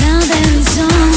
Now there is only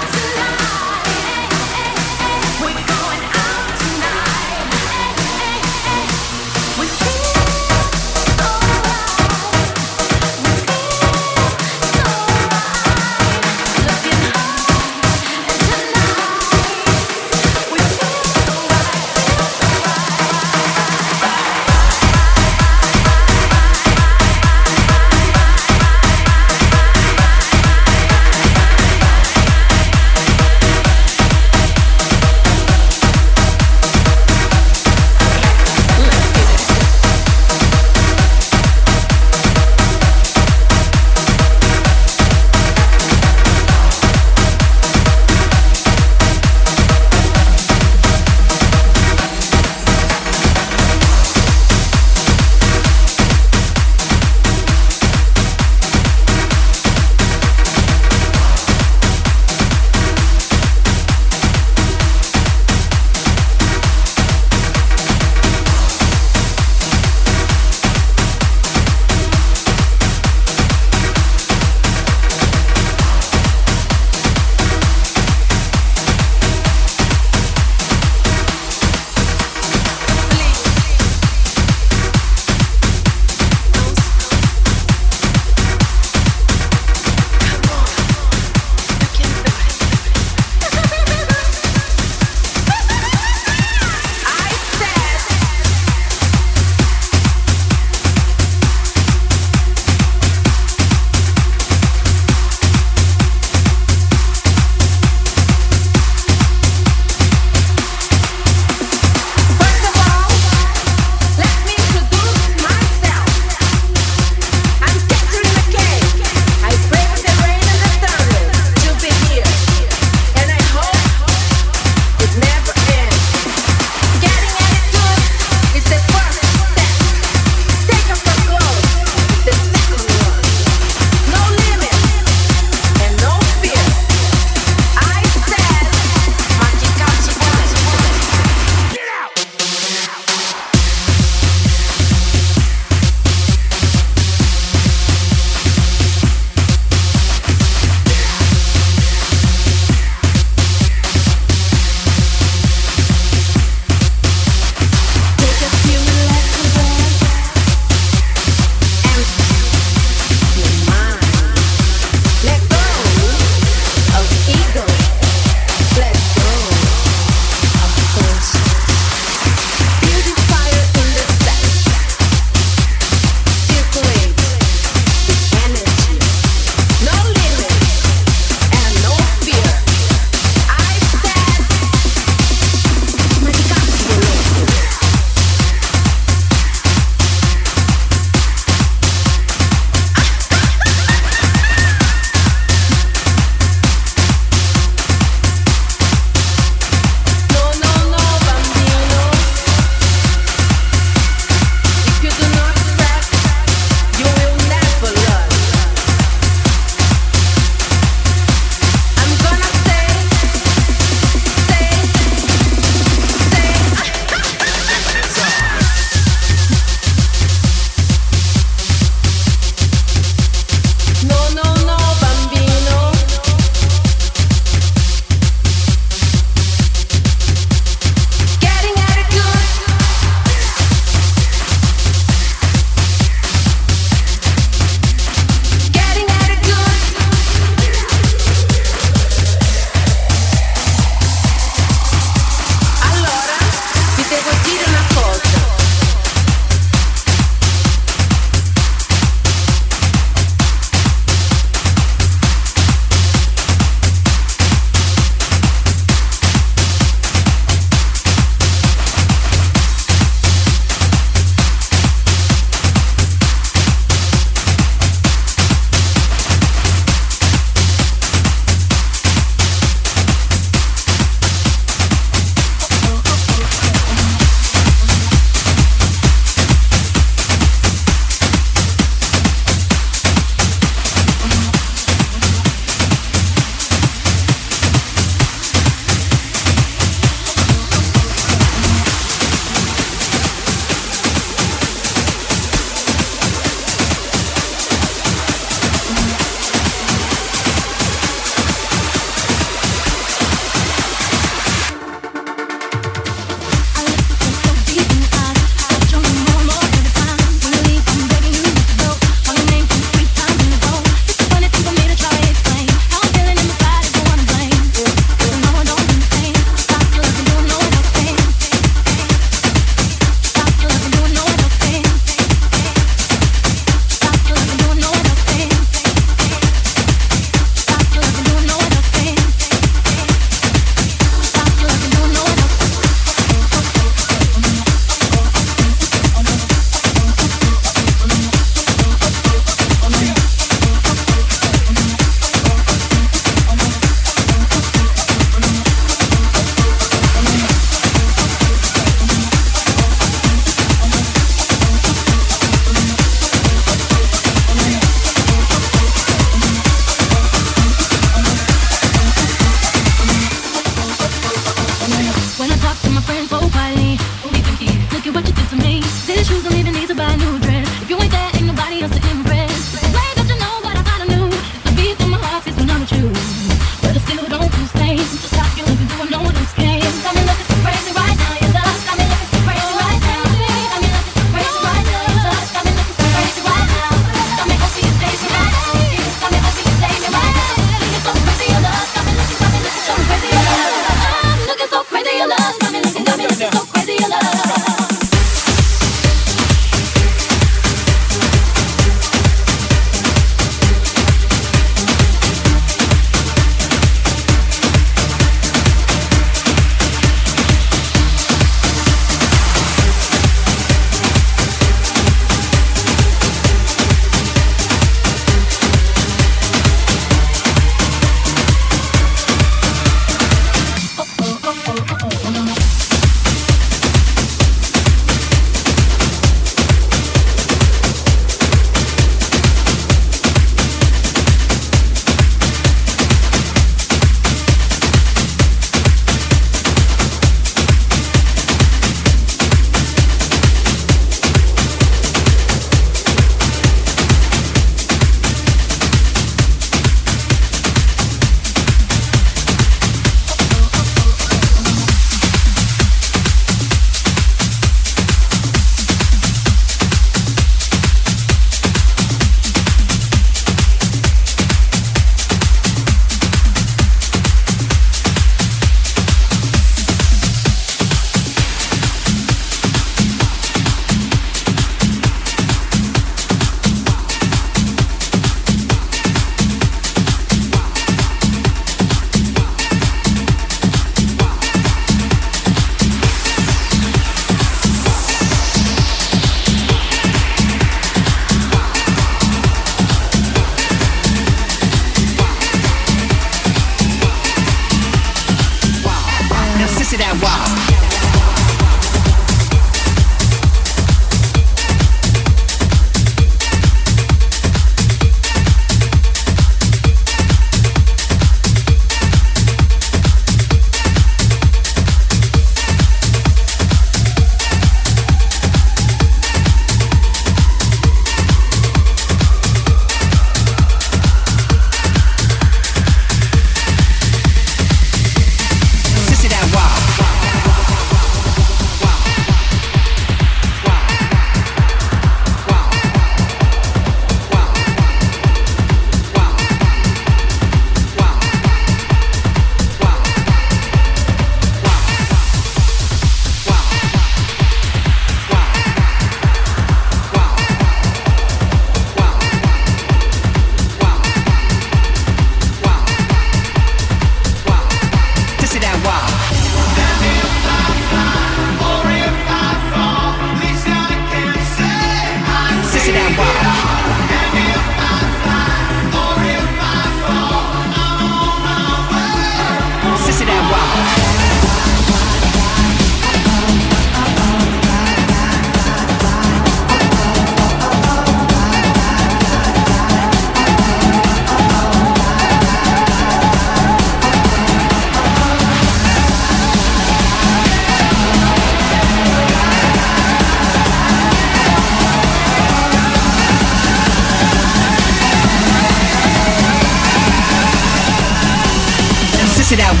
That wow.